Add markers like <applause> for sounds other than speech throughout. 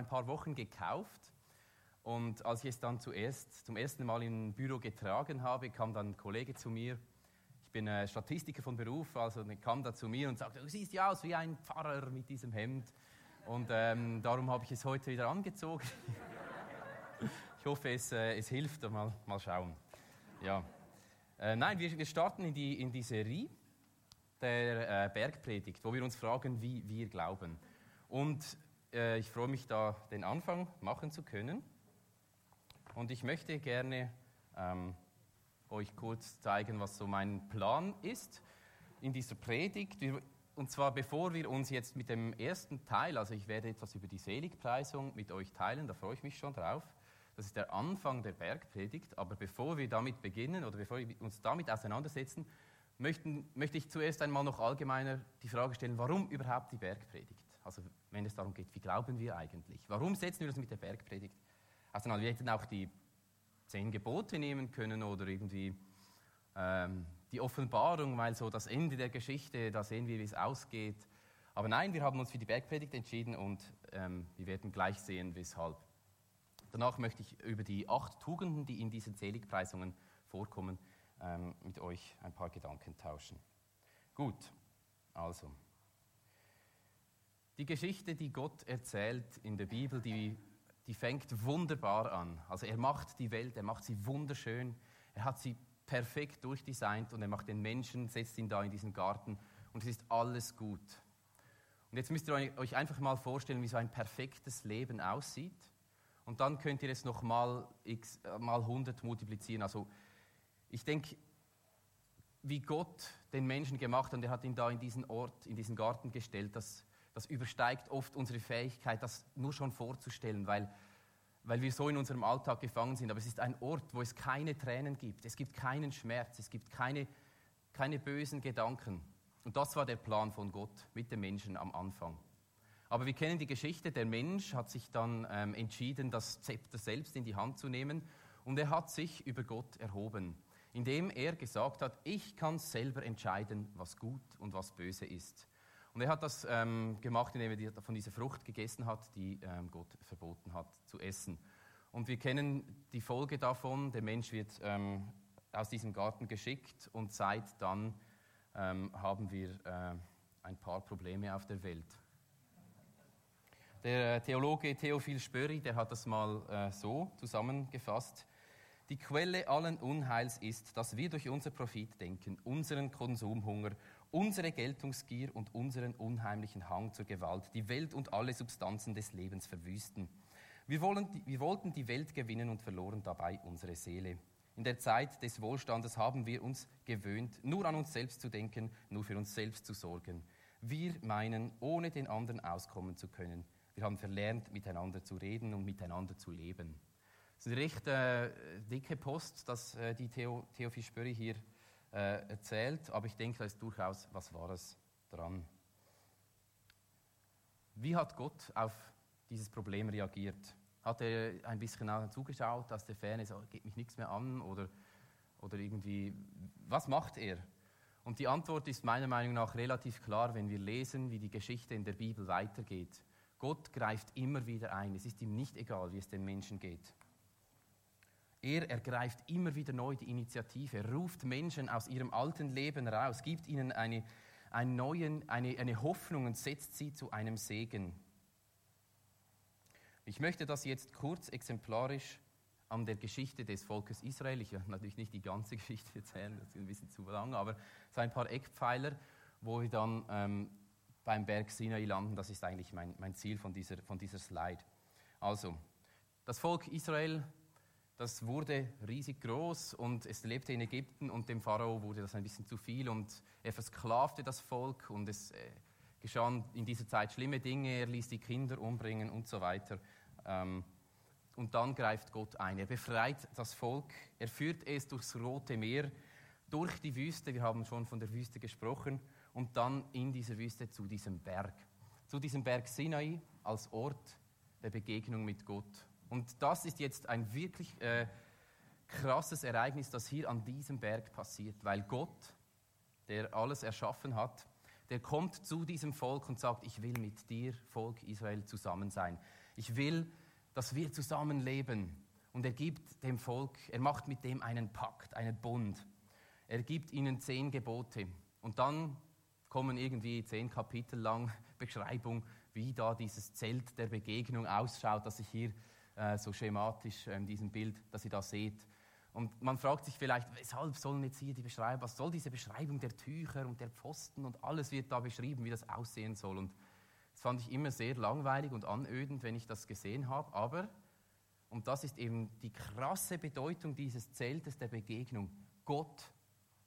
ein paar Wochen gekauft und als ich es dann zuerst, zum ersten Mal im Büro getragen habe, kam dann ein Kollege zu mir. Ich bin äh, Statistiker von Beruf, also kam da zu mir und sagte, du siehst ja aus wie ein Pfarrer mit diesem Hemd. Und ähm, darum habe ich es heute wieder angezogen. <laughs> ich hoffe, es, äh, es hilft. Mal, mal schauen. Ja. Äh, nein, wir, wir starten in die, in die Serie der äh, Bergpredigt, wo wir uns fragen, wie wir glauben. Und ich freue mich da, den Anfang machen zu können. Und ich möchte gerne ähm, euch kurz zeigen, was so mein Plan ist in dieser Predigt. Und zwar bevor wir uns jetzt mit dem ersten Teil, also ich werde etwas über die Seligpreisung mit euch teilen, da freue ich mich schon drauf. Das ist der Anfang der Bergpredigt. Aber bevor wir damit beginnen oder bevor wir uns damit auseinandersetzen, möchten, möchte ich zuerst einmal noch allgemeiner die Frage stellen, warum überhaupt die Bergpredigt? Also wenn es darum geht, wie glauben wir eigentlich? Warum setzen wir das mit der Bergpredigt auseinander? Wir hätten auch die zehn Gebote nehmen können oder irgendwie ähm, die Offenbarung, weil so das Ende der Geschichte, da sehen wir, wie es ausgeht. Aber nein, wir haben uns für die Bergpredigt entschieden und ähm, wir werden gleich sehen, weshalb. Danach möchte ich über die acht Tugenden, die in diesen Seligpreisungen vorkommen, ähm, mit euch ein paar Gedanken tauschen. Gut, also. Die Geschichte, die Gott erzählt in der Bibel, die, die fängt wunderbar an. Also er macht die Welt, er macht sie wunderschön, er hat sie perfekt durchdesignt und er macht den Menschen, setzt ihn da in diesen Garten und es ist alles gut. Und jetzt müsst ihr euch einfach mal vorstellen, wie so ein perfektes Leben aussieht. Und dann könnt ihr es noch mal, x, mal 100 multiplizieren. Also ich denke, wie Gott den Menschen gemacht hat und er hat ihn da in diesen Ort, in diesen Garten gestellt, das, das übersteigt oft unsere Fähigkeit, das nur schon vorzustellen, weil, weil wir so in unserem Alltag gefangen sind. Aber es ist ein Ort, wo es keine Tränen gibt, es gibt keinen Schmerz, es gibt keine, keine bösen Gedanken. Und das war der Plan von Gott mit dem Menschen am Anfang. Aber wir kennen die Geschichte, der Mensch hat sich dann ähm, entschieden, das Zepter selbst in die Hand zu nehmen und er hat sich über Gott erhoben indem er gesagt hat, ich kann selber entscheiden, was gut und was böse ist. Und er hat das ähm, gemacht, indem er von dieser Frucht gegessen hat, die ähm, Gott verboten hat zu essen. Und wir kennen die Folge davon, der Mensch wird ähm, aus diesem Garten geschickt und seit dann ähm, haben wir äh, ein paar Probleme auf der Welt. Der Theologe Theophil Spöri, der hat das mal äh, so zusammengefasst. Die Quelle allen Unheils ist, dass wir durch unser Profitdenken, unseren Konsumhunger, unsere Geltungsgier und unseren unheimlichen Hang zur Gewalt die Welt und alle Substanzen des Lebens verwüsten. Wir, wollen, wir wollten die Welt gewinnen und verloren dabei unsere Seele. In der Zeit des Wohlstandes haben wir uns gewöhnt, nur an uns selbst zu denken, nur für uns selbst zu sorgen. Wir meinen, ohne den anderen auskommen zu können. Wir haben verlernt, miteinander zu reden und miteinander zu leben. Das ist eine recht äh, dicke Post, dass äh, die Theo, Theo Fischböri hier äh, erzählt, aber ich denke, da ist durchaus was Wahres dran. Wie hat Gott auf dieses Problem reagiert? Hat er ein bisschen zugeschaut, aus der Ferne, so, geht mich nichts mehr an oder, oder irgendwie, was macht er? Und die Antwort ist meiner Meinung nach relativ klar, wenn wir lesen, wie die Geschichte in der Bibel weitergeht. Gott greift immer wieder ein. Es ist ihm nicht egal, wie es den Menschen geht. Er ergreift immer wieder neu die Initiative, ruft Menschen aus ihrem alten Leben raus, gibt ihnen eine, einen neuen, eine, eine Hoffnung und setzt sie zu einem Segen. Ich möchte das jetzt kurz exemplarisch an der Geschichte des Volkes Israel, ich werde natürlich nicht die ganze <laughs> Geschichte erzählen, das ist ein bisschen zu lang, aber so ein paar Eckpfeiler, wo wir dann ähm, beim Berg Sinai landen, das ist eigentlich mein, mein Ziel von dieser, von dieser Slide. Also, das Volk Israel das wurde riesig groß und es lebte in Ägypten und dem Pharao wurde das ein bisschen zu viel und er versklavte das Volk und es äh, geschahen in dieser Zeit schlimme Dinge, er ließ die Kinder umbringen und so weiter. Ähm, und dann greift Gott ein. Er befreit das Volk, er führt es durchs Rote Meer, durch die Wüste, wir haben schon von der Wüste gesprochen, und dann in dieser Wüste zu diesem Berg. Zu diesem Berg Sinai als Ort der Begegnung mit Gott. Und das ist jetzt ein wirklich äh, krasses Ereignis, das hier an diesem Berg passiert, weil Gott, der alles erschaffen hat, der kommt zu diesem Volk und sagt, ich will mit dir, Volk Israel, zusammen sein. Ich will, dass wir zusammenleben. Und er gibt dem Volk, er macht mit dem einen Pakt, einen Bund. Er gibt ihnen zehn Gebote. Und dann kommen irgendwie zehn Kapitel lang <laughs> Beschreibung, wie da dieses Zelt der Begegnung ausschaut, das ich hier äh, so schematisch in diesem Bild, dass ihr da seht. Und man fragt sich vielleicht, weshalb sollen jetzt hier die Beschreibung, was soll diese Beschreibung der Tücher und der Pfosten und alles wird da beschrieben, wie das aussehen soll. Und das fand ich immer sehr langweilig und anödend, wenn ich das gesehen habe. Aber, und das ist eben die krasse Bedeutung dieses Zeltes der Begegnung, Gott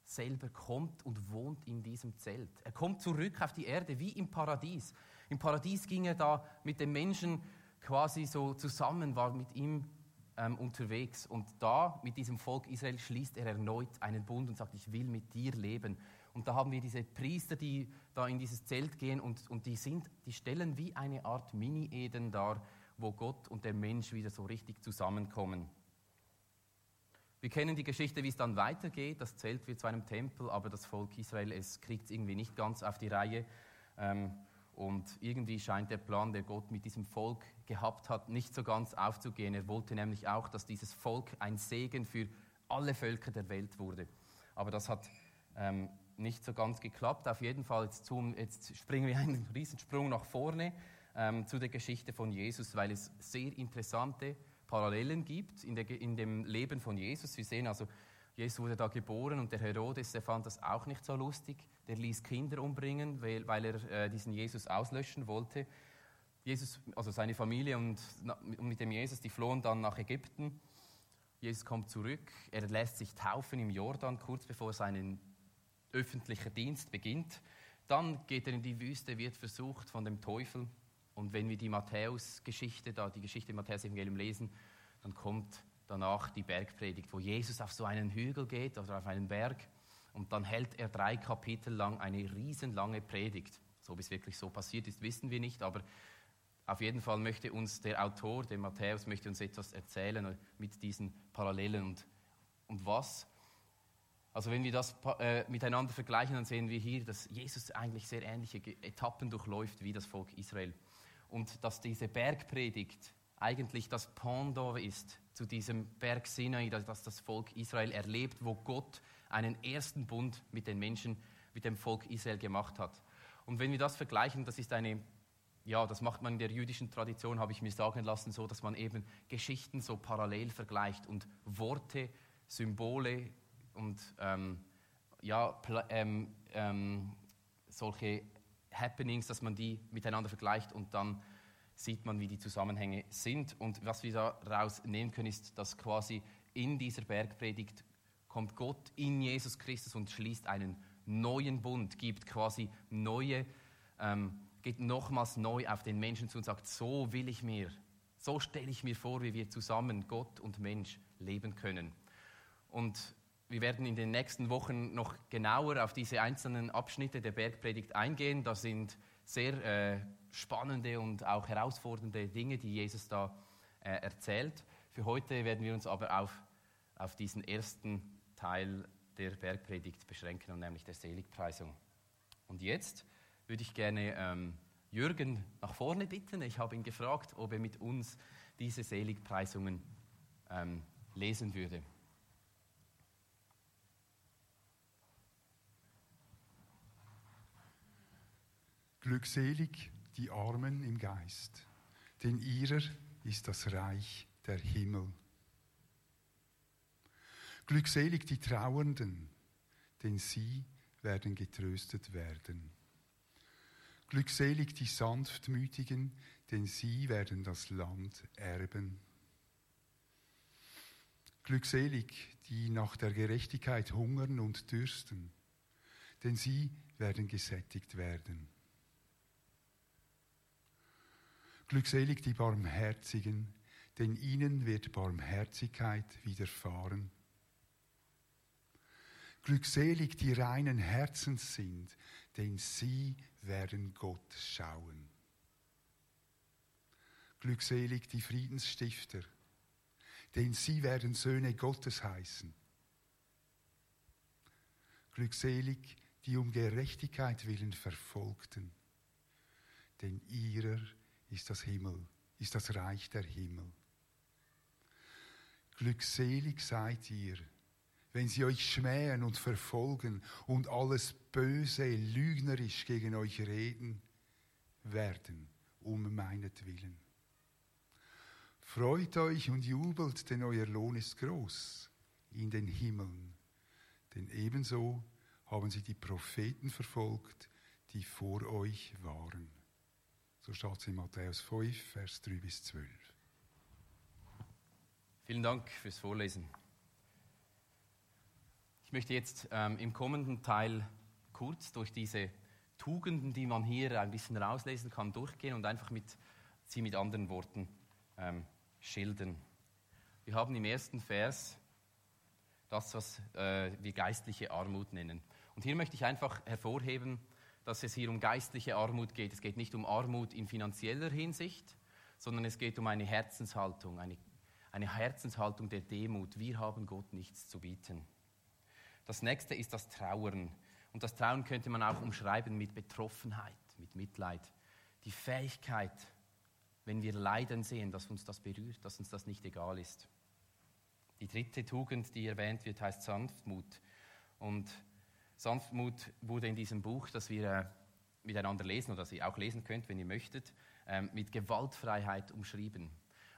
selber kommt und wohnt in diesem Zelt. Er kommt zurück auf die Erde wie im Paradies. Im Paradies ging er da mit den Menschen quasi so zusammen, war mit ihm ähm, unterwegs. Und da, mit diesem Volk Israel, schließt er erneut einen Bund und sagt, ich will mit dir leben. Und da haben wir diese Priester, die da in dieses Zelt gehen und, und die, sind, die stellen wie eine Art Mini-Eden dar, wo Gott und der Mensch wieder so richtig zusammenkommen. Wir kennen die Geschichte, wie es dann weitergeht. Das Zelt wird zu einem Tempel, aber das Volk Israel, es kriegt es irgendwie nicht ganz auf die Reihe. Ähm, und irgendwie scheint der Plan, der Gott mit diesem Volk gehabt hat, nicht so ganz aufzugehen. Er wollte nämlich auch, dass dieses Volk ein Segen für alle Völker der Welt wurde. Aber das hat ähm, nicht so ganz geklappt. Auf jeden Fall, jetzt, zum, jetzt springen wir einen Riesensprung nach vorne ähm, zu der Geschichte von Jesus, weil es sehr interessante Parallelen gibt in, der, in dem Leben von Jesus. Wir sehen also, Jesus wurde da geboren und der Herodes, der fand das auch nicht so lustig. Der ließ Kinder umbringen, weil, weil er äh, diesen Jesus auslöschen wollte. Jesus, also seine Familie und, und mit dem Jesus, die flohen dann nach Ägypten. Jesus kommt zurück, er lässt sich taufen im Jordan, kurz bevor sein öffentlicher Dienst beginnt. Dann geht er in die Wüste, wird versucht von dem Teufel. Und wenn wir die Matthäus-Geschichte, da die Geschichte im Matthäus-Evangelium lesen, dann kommt danach die Bergpredigt, wo Jesus auf so einen Hügel geht oder auf einen Berg und dann hält er drei Kapitel lang eine riesenlange Predigt. So, ob es wirklich so passiert ist, wissen wir nicht, aber auf jeden Fall möchte uns der Autor, der Matthäus, möchte uns etwas erzählen mit diesen Parallelen und, und was. Also wenn wir das äh, miteinander vergleichen, dann sehen wir hier, dass Jesus eigentlich sehr ähnliche Etappen durchläuft wie das Volk Israel. Und dass diese Bergpredigt eigentlich das Pendant ist zu diesem Berg Sinai, das das Volk Israel erlebt, wo Gott einen ersten Bund mit den Menschen, mit dem Volk Israel gemacht hat. Und wenn wir das vergleichen, das ist eine, ja, das macht man in der jüdischen Tradition, habe ich mir sagen lassen, so, dass man eben Geschichten so parallel vergleicht und Worte, Symbole und ähm, ja, ähm, ähm, solche Happenings, dass man die miteinander vergleicht und dann sieht man, wie die Zusammenhänge sind. Und was wir daraus nehmen können, ist, dass quasi in dieser Bergpredigt kommt Gott in Jesus Christus und schließt einen neuen Bund, gibt quasi neue, ähm, geht nochmals neu auf den Menschen zu und sagt, so will ich mir, so stelle ich mir vor, wie wir zusammen, Gott und Mensch, leben können. Und wir werden in den nächsten Wochen noch genauer auf diese einzelnen Abschnitte der Bergpredigt eingehen. Da sind sehr äh, spannende und auch herausfordernde Dinge, die Jesus da äh, erzählt. Für heute werden wir uns aber auf, auf diesen ersten Teil der Bergpredigt beschränken, und nämlich der Seligpreisung. Und jetzt würde ich gerne ähm, Jürgen nach vorne bitten. Ich habe ihn gefragt, ob er mit uns diese Seligpreisungen ähm, lesen würde. Glückselig die Armen im Geist, denn ihrer ist das Reich der Himmel. Glückselig die Trauernden, denn sie werden getröstet werden. Glückselig die Sanftmütigen, denn sie werden das Land erben. Glückselig die nach der Gerechtigkeit hungern und dürsten, denn sie werden gesättigt werden. Glückselig die Barmherzigen, denn ihnen wird Barmherzigkeit widerfahren. Glückselig die reinen Herzens sind, denn sie werden Gott schauen. Glückselig die Friedensstifter, denn sie werden Söhne Gottes heißen. Glückselig die um Gerechtigkeit willen verfolgten. Denn ihrer ist das Himmel, ist das Reich der Himmel. Glückselig seid ihr, wenn sie euch schmähen und verfolgen und alles Böse lügnerisch gegen euch reden werden, um meinetwillen. Freut euch und jubelt, denn euer Lohn ist groß in den Himmeln. Denn ebenso haben sie die Propheten verfolgt, die vor euch waren. So steht es in Matthäus 5, Vers 3 bis 12. Vielen Dank fürs Vorlesen. Ich möchte jetzt ähm, im kommenden Teil kurz durch diese Tugenden, die man hier ein bisschen rauslesen kann, durchgehen und einfach mit, sie mit anderen Worten ähm, schildern. Wir haben im ersten Vers das, was äh, wir geistliche Armut nennen. Und hier möchte ich einfach hervorheben, dass es hier um geistliche Armut geht. Es geht nicht um Armut in finanzieller Hinsicht, sondern es geht um eine Herzenshaltung, eine, eine Herzenshaltung der Demut. Wir haben Gott nichts zu bieten. Das nächste ist das Trauern. Und das Trauern könnte man auch umschreiben mit Betroffenheit, mit Mitleid. Die Fähigkeit, wenn wir Leiden sehen, dass uns das berührt, dass uns das nicht egal ist. Die dritte Tugend, die erwähnt wird, heißt Sanftmut. Und Sanftmut wurde in diesem Buch, das wir äh, miteinander lesen oder das ihr auch lesen könnt, wenn ihr möchtet, ähm, mit Gewaltfreiheit umschrieben.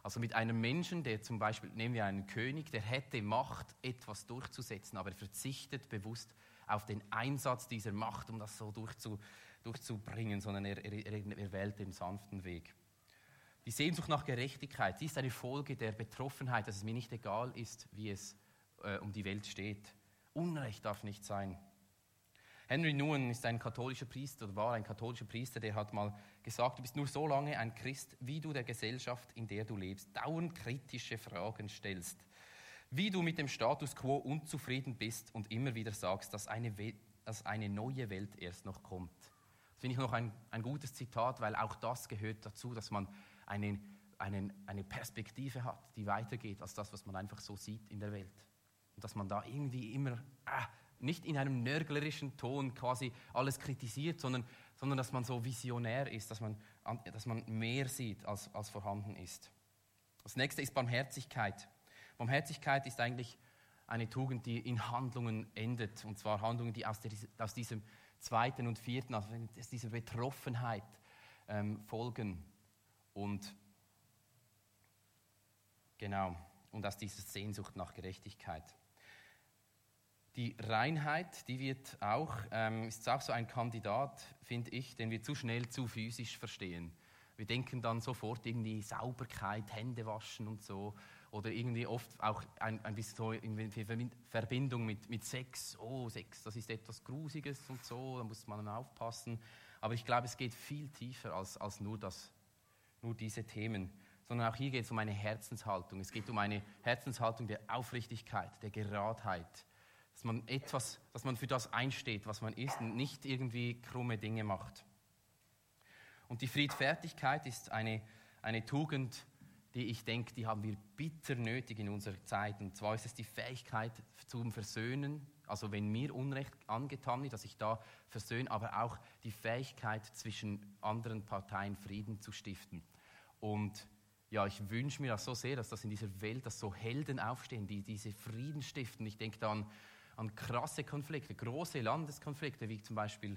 Also mit einem Menschen, der zum Beispiel, nehmen wir einen König, der hätte Macht, etwas durchzusetzen, aber er verzichtet bewusst auf den Einsatz dieser Macht, um das so durchzu, durchzubringen, sondern er, er, er wählt den sanften Weg. Die Sehnsucht nach Gerechtigkeit, die ist eine Folge der Betroffenheit, dass es mir nicht egal ist, wie es äh, um die Welt steht. Unrecht darf nicht sein. Henry Nouwen ist ein katholischer Priester war ein katholischer Priester, der hat mal gesagt, du bist nur so lange ein Christ, wie du der Gesellschaft, in der du lebst, dauernd kritische Fragen stellst. Wie du mit dem Status quo unzufrieden bist und immer wieder sagst, dass eine, dass eine neue Welt erst noch kommt. Das finde ich noch ein, ein gutes Zitat, weil auch das gehört dazu, dass man eine, eine, eine Perspektive hat, die weitergeht als das, was man einfach so sieht in der Welt. Und dass man da irgendwie immer äh, nicht in einem nörglerischen Ton quasi alles kritisiert, sondern, sondern dass man so visionär ist, dass man, dass man mehr sieht, als, als vorhanden ist. Das nächste ist Barmherzigkeit. Barmherzigkeit ist eigentlich eine Tugend, die in Handlungen endet. Und zwar Handlungen, die aus, der, aus diesem zweiten und vierten, aus dieser Betroffenheit ähm, folgen. Und genau, und aus dieser Sehnsucht nach Gerechtigkeit. Die Reinheit, die wird auch, ähm, ist auch so ein Kandidat, finde ich, den wir zu schnell zu physisch verstehen. Wir denken dann sofort irgendwie Sauberkeit, Hände waschen und so. Oder irgendwie oft auch ein, ein bisschen so in Verbindung mit, mit Sex. Oh, Sex, das ist etwas Grusiges und so, da muss man aufpassen. Aber ich glaube, es geht viel tiefer als, als nur das nur diese Themen, sondern auch hier geht es um eine Herzenshaltung. Es geht um eine Herzenshaltung der Aufrichtigkeit, der Geradheit, dass man etwas, dass man für das einsteht, was man ist und nicht irgendwie krumme Dinge macht. Und die Friedfertigkeit ist eine, eine Tugend, die ich denke, die haben wir bitter nötig in unserer Zeit. Und zwar ist es die Fähigkeit zum Versöhnen, also wenn mir Unrecht angetan wird, dass ich da versöhne, aber auch die Fähigkeit zwischen anderen Parteien Frieden zu stiften. Und ja, ich wünsche mir das so sehr, dass das in dieser Welt, dass so Helden aufstehen, die diese Frieden stiften. Ich denke da an, krasse Konflikte, große Landeskonflikte, wie zum Beispiel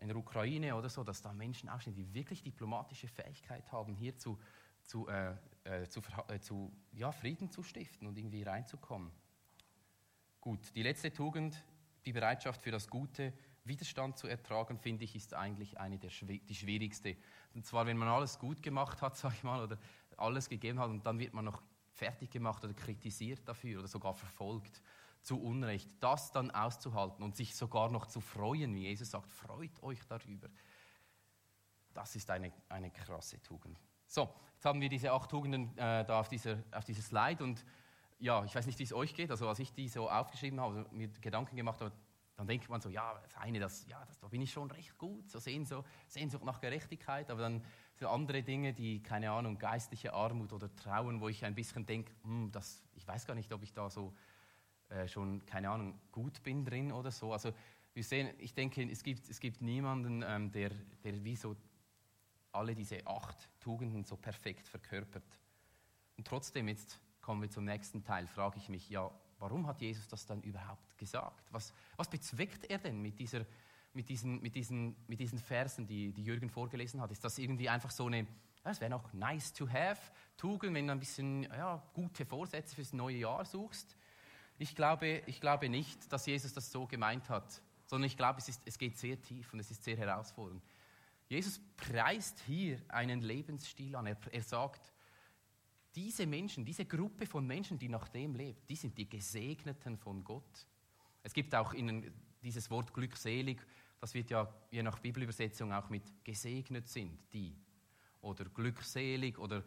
in der Ukraine oder so, dass da Menschen aufstehen, die wirklich diplomatische Fähigkeit haben, hier zu, zu, äh, äh, zu, äh, zu ja, Frieden zu stiften und irgendwie reinzukommen. Gut, die letzte Tugend, die Bereitschaft für das Gute, Widerstand zu ertragen, finde ich, ist eigentlich eine der die schwierigste. Und zwar, wenn man alles gut gemacht hat, <laughs> sag ich mal, oder alles gegeben hat und dann wird man noch fertig gemacht oder kritisiert dafür oder sogar verfolgt zu Unrecht, das dann auszuhalten und sich sogar noch zu freuen, wie Jesus sagt, freut euch darüber. Das ist eine, eine krasse Tugend. So, jetzt haben wir diese acht Tugenden äh, da auf dieser, auf dieser Slide und ja, ich weiß nicht, wie es euch geht, also als ich die so aufgeschrieben habe, mir Gedanken gemacht habe, dann denkt man so, ja, das eine, das, ja, das, da bin ich schon recht gut, so Sehnsucht, Sehnsucht nach Gerechtigkeit, aber dann sind andere Dinge, die, keine Ahnung, geistliche Armut oder Trauen, wo ich ein bisschen denke, hm, das, ich weiß gar nicht, ob ich da so äh, schon, keine Ahnung, gut bin drin oder so. Also Wir sehen, ich denke, es gibt, es gibt niemanden, ähm, der, der wie so alle diese acht Tugenden so perfekt verkörpert. Und trotzdem, jetzt kommen wir zum nächsten Teil, frage ich mich, ja, warum hat Jesus das dann überhaupt gesagt? Was, was bezweckt er denn mit, dieser, mit, diesen, mit, diesen, mit diesen Versen, die, die Jürgen vorgelesen hat? Ist das irgendwie einfach so eine, es wäre noch nice to have, Tugend, wenn du ein bisschen ja, gute Vorsätze fürs neue Jahr suchst? Ich glaube, ich glaube nicht, dass Jesus das so gemeint hat, sondern ich glaube, es, ist, es geht sehr tief und es ist sehr herausfordernd. Jesus preist hier einen Lebensstil an. Er, er sagt, diese Menschen, diese Gruppe von Menschen, die nach dem lebt, die sind die Gesegneten von Gott. Es gibt auch in dieses Wort glückselig, das wird ja je nach Bibelübersetzung auch mit gesegnet sind, die. Oder glückselig oder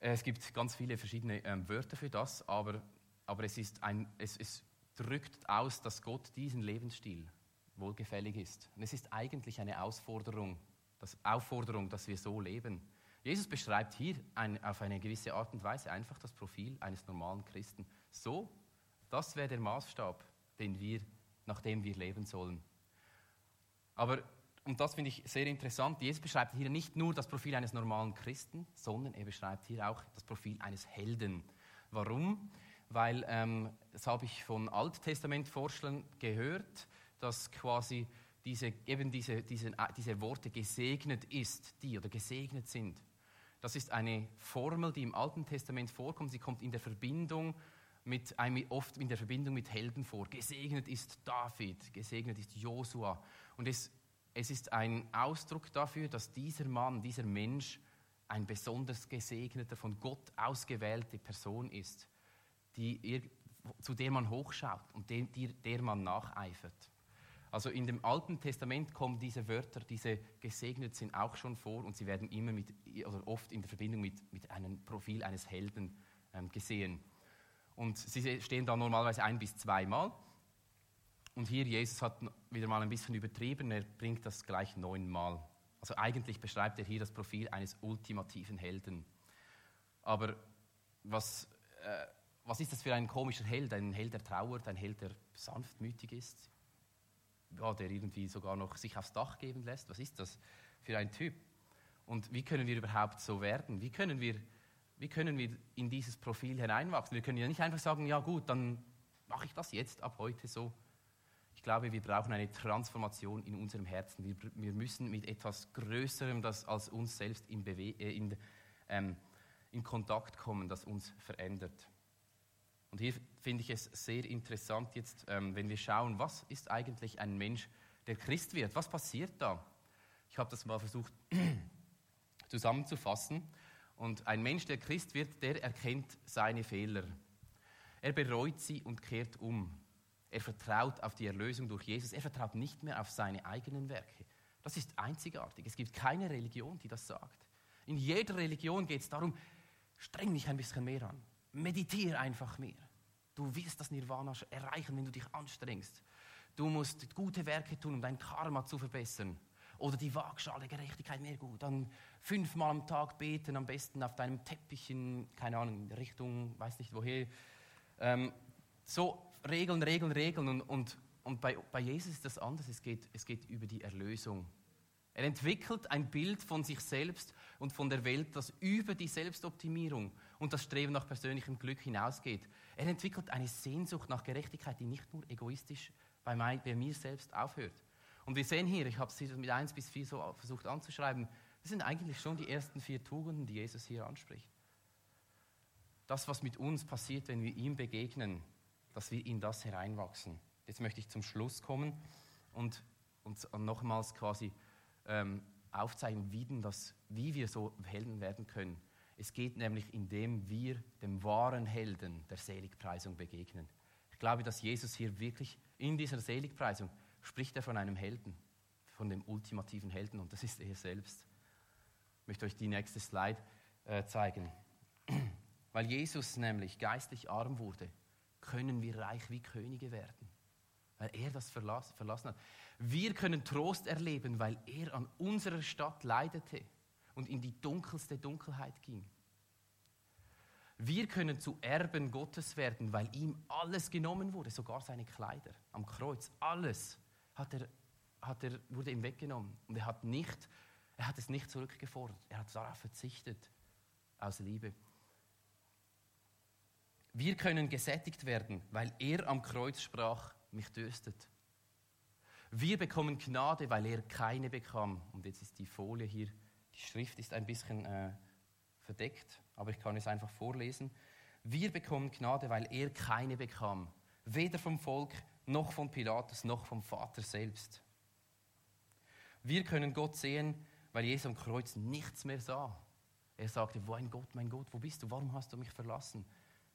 es gibt ganz viele verschiedene ähm, Wörter für das, aber, aber es, ist ein, es, es drückt aus, dass Gott diesen Lebensstil wohlgefällig ist. Und es ist eigentlich eine Ausforderung, das Aufforderung, dass wir so leben. Jesus beschreibt hier ein, auf eine gewisse Art und Weise einfach das Profil eines normalen Christen. So, das wäre der Maßstab, den wir, nach dem wir leben sollen. Aber, und das finde ich sehr interessant, Jesus beschreibt hier nicht nur das Profil eines normalen Christen, sondern er beschreibt hier auch das Profil eines Helden. Warum? Weil, ähm, das habe ich von Alttestamentforschern gehört, dass quasi diese, eben diese, diese, äh, diese Worte gesegnet ist, die oder gesegnet sind. Das ist eine Formel, die im Alten Testament vorkommt. Sie kommt in der Verbindung mit, oft in der Verbindung mit Helden vor. Gesegnet ist David, gesegnet ist Josua. Und es, es ist ein Ausdruck dafür, dass dieser Mann, dieser Mensch ein besonders gesegneter, von Gott ausgewählte Person ist, die, zu der man hochschaut und der, der man nacheifert. Also in dem Alten Testament kommen diese Wörter, diese gesegnet sind auch schon vor und sie werden immer mit, oder oft in der Verbindung mit, mit einem Profil eines Helden ähm, gesehen. Und sie stehen da normalerweise ein bis zweimal. Und hier Jesus hat wieder mal ein bisschen übertrieben, er bringt das gleich neunmal. Also eigentlich beschreibt er hier das Profil eines ultimativen Helden. Aber was, äh, was ist das für ein komischer Held? Ein Held, der trauert, ein Held, der sanftmütig ist? ja, der irgendwie sogar noch sich aufs Dach geben lässt. Was ist das für ein Typ? Und wie können wir überhaupt so werden? Wie können wir, wie können wir in dieses Profil hineinwachsen? Wir können ja nicht einfach sagen, ja gut, dann mache ich das jetzt ab heute so. Ich glaube, wir brauchen eine Transformation in unserem Herzen. Wir, wir müssen mit etwas Größerem, das als uns selbst in, Bewe äh, in, ähm, in Kontakt kommen, das uns verändert. Und hier finde ich es sehr interessant jetzt, ähm, wenn wir schauen, was ist eigentlich ein Mensch, der Christ wird? Was passiert da? Ich habe das mal versucht <clears throat> zusammenzufassen. Und ein Mensch, der Christ wird, der erkennt seine Fehler. Er bereut sie und kehrt um. Er vertraut auf die Erlösung durch Jesus. Er vertraut nicht mehr auf seine eigenen Werke. Das ist einzigartig. Es gibt keine Religion, die das sagt. In jeder Religion geht es darum, streng dich ein bisschen mehr an. Meditiere einfach mehr. Du wirst das Nirvana erreichen, wenn du dich anstrengst. Du musst gute Werke tun, um dein Karma zu verbessern. Oder die Waagschale Gerechtigkeit mehr gut. Dann fünfmal am Tag beten, am besten auf deinem Teppich in, keine Ahnung, Richtung, weiß nicht woher. Ähm, so Regeln, Regeln, Regeln. Und, und, und bei, bei Jesus ist das anders. Es geht, es geht über die Erlösung. Er entwickelt ein Bild von sich selbst und von der Welt, das über die Selbstoptimierung und das Streben nach persönlichem Glück hinausgeht. Er entwickelt eine Sehnsucht nach Gerechtigkeit, die nicht nur egoistisch bei, mir selbst aufhört. Und wir sehen hier, ich habe es mit 1 bis 4 so versucht anzuschreiben, das sind eigentlich schon die ersten vier Tugenden, die Jesus hier anspricht. Das, was mit uns passiert, wenn wir ihm begegnen, dass wir in das hereinwachsen. Jetzt möchte ich zum Schluss kommen und, und nochmals quasi ähm, aufzeigen, wie, denn das, wie wir so Helden werden können. Es geht nämlich, indem wir dem wahren Helden der Seligpreisung begegnen. Ich glaube, dass Jesus hier wirklich in dieser Seligpreisung spricht er von einem Helden, von dem ultimativen Helden und das ist er selbst. Ich möchte euch die nächste Slide äh, zeigen. <clears throat> Weil Jesus nämlich geistlich arm wurde, können wir reich wie Könige werden weil er das verlassen hat. Wir können Trost erleben, weil er an unserer Stadt leidete und in die dunkelste Dunkelheit ging. Wir können zu Erben Gottes werden, weil ihm alles genommen wurde, sogar seine Kleider am Kreuz. Alles hat er, hat er, wurde ihm weggenommen. Und er hat, nicht, er hat es nicht zurückgefordert. Er hat darauf verzichtet, aus Liebe. Wir können gesättigt werden, weil er am Kreuz sprach, mich dürstet. Wir bekommen Gnade, weil er keine bekam. Und jetzt ist die Folie hier, die Schrift ist ein bisschen äh, verdeckt, aber ich kann es einfach vorlesen. Wir bekommen Gnade, weil er keine bekam. Weder vom Volk, noch von Pilatus, noch vom Vater selbst. Wir können Gott sehen, weil Jesus am Kreuz nichts mehr sah. Er sagte, mein Gott, mein Gott, wo bist du? Warum hast du mich verlassen?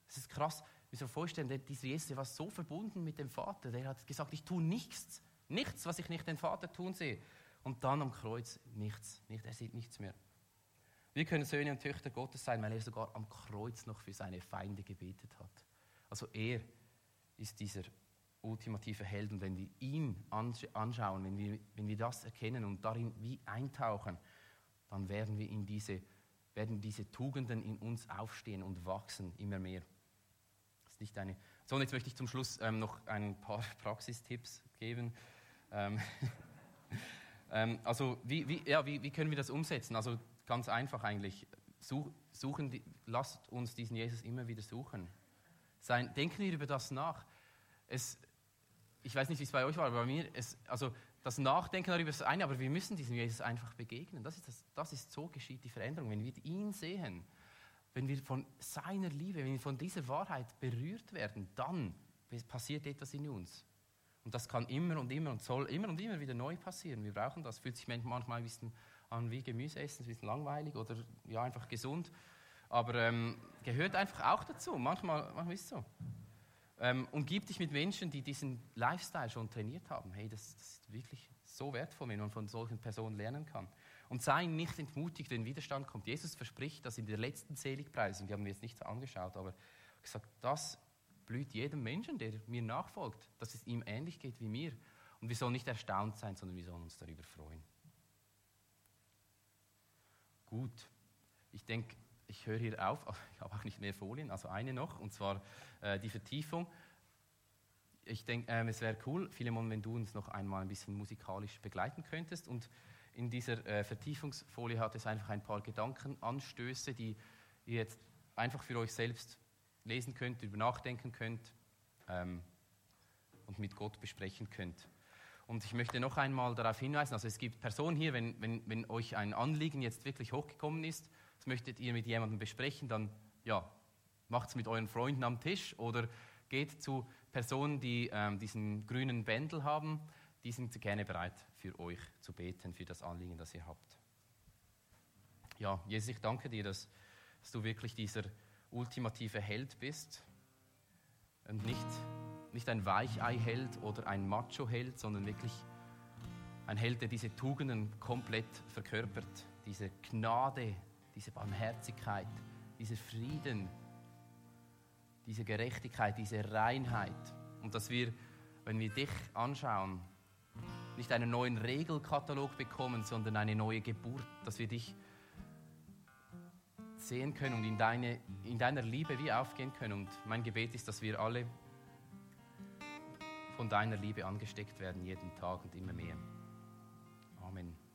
Es ist krass, wie so vorstellen, dieser Jesus war so verbunden mit dem Vater. Der hat gesagt, ich tue nichts. Nichts, was ich nicht den Vater tun sehe. Und dann am Kreuz nichts. Nicht, er sieht nichts mehr. Wir können Söhne und Töchter Gottes sein, weil er sogar am Kreuz noch für seine Feinde gebetet hat. Also er ist dieser ultimative Held. Und wenn wir ihn anschauen, wenn wir, wenn wir das erkennen und darin wie eintauchen, dann werden wir in diese, werden diese Tugenden in uns aufstehen und wachsen immer mehr. Das ist nicht eine so, und jetzt möchte ich zum Schluss ähm, noch ein paar <laughs> Praxistipps geben. Ähm, <laughs> ähm, also, wie, wie, ja, wie, wie, können wir das umsetzen? Also, ganz einfach eigentlich. Such, suchen die, lasst uns diesen Jesus immer wieder suchen. Sein, denken wir über das nach. Es, ich weiß nicht, wie es bei euch war, aber bei mir, es, also das Nachdenken darüber ist eine, aber wir müssen diesem Jesus einfach begegnen. Das ist, das, das ist so geschieht die Veränderung. Wenn wir ihn sehen, wenn wir von seiner Liebe, wenn wir von dieser Wahrheit berührt werden, dann passiert etwas in uns. Und das kann immer und immer und soll immer und immer wieder neu passieren. Wir brauchen das. Fühlt sich manchmal ein bisschen an wie Gemüse essen, ein bisschen langweilig oder ja, einfach gesund. Aber ähm, gehört einfach auch dazu. Manchmal, manchmal ist es so. Ähm, umgib dich mit Menschen, die diesen Lifestyle schon trainiert haben. Hey, das, das ist wirklich so wertvoll, wenn man von solchen Personen lernen kann. Und sei nicht entmutigt, wenn Widerstand kommt. Jesus verspricht, dass in der letzten Seligpreisung, die haben wir jetzt nicht angeschaut, aber gesagt, das blüht jedem Menschen, der mir nachfolgt, dass es ihm ähnlich geht wie mir. Und wir sollen nicht erstaunt sein, sondern wir sollen uns darüber freuen. Gut, ich denke, ich höre hier auf. <laughs> Ich habe auch nicht mehr Folien, also eine noch, und zwar äh, die Vertiefung. Ich denke, äh, es wäre cool, Philemon, wenn du uns noch einmal ein bisschen musikalisch begleiten könntest. Und in dieser äh, Vertiefungsfolie hat es einfach ein paar Gedankenanstöße, die ihr jetzt einfach für euch selbst lesen könnt, über nachdenken könnt ähm, und mit Gott besprechen könnt. Und ich möchte noch einmal darauf hinweisen, also es gibt Personen hier, wenn, wenn, wenn euch ein Anliegen jetzt wirklich hochgekommen ist, das möchtet ihr mit jemandem besprechen, dann ja, macht es mit euren Freunden am Tisch oder geht zu Personen, die ähm, diesen grünen Bändel haben die sind gerne bereit, für euch zu beten, für das Anliegen, das ihr habt. Ja, Jesus, ich danke dir, dass, dass du wirklich dieser ultimative Held bist und nicht, nicht ein Weichei-Held oder ein Macho-Held, sondern wirklich ein Held, der diese Tugenden komplett verkörpert, diese Gnade, diese Barmherzigkeit, dieser Frieden, diese Gerechtigkeit, diese Reinheit. Und dass wir, wenn wir dich anschauen, nicht einen neuen Regelkatalog bekommen, sondern eine neue Geburt, dass wir dich sehen können und in, deine, in deiner Liebe wie aufgehen können. Und mein Gebet ist, dass wir alle von deiner Liebe angesteckt werden, jeden Tag und immer mehr. Amen.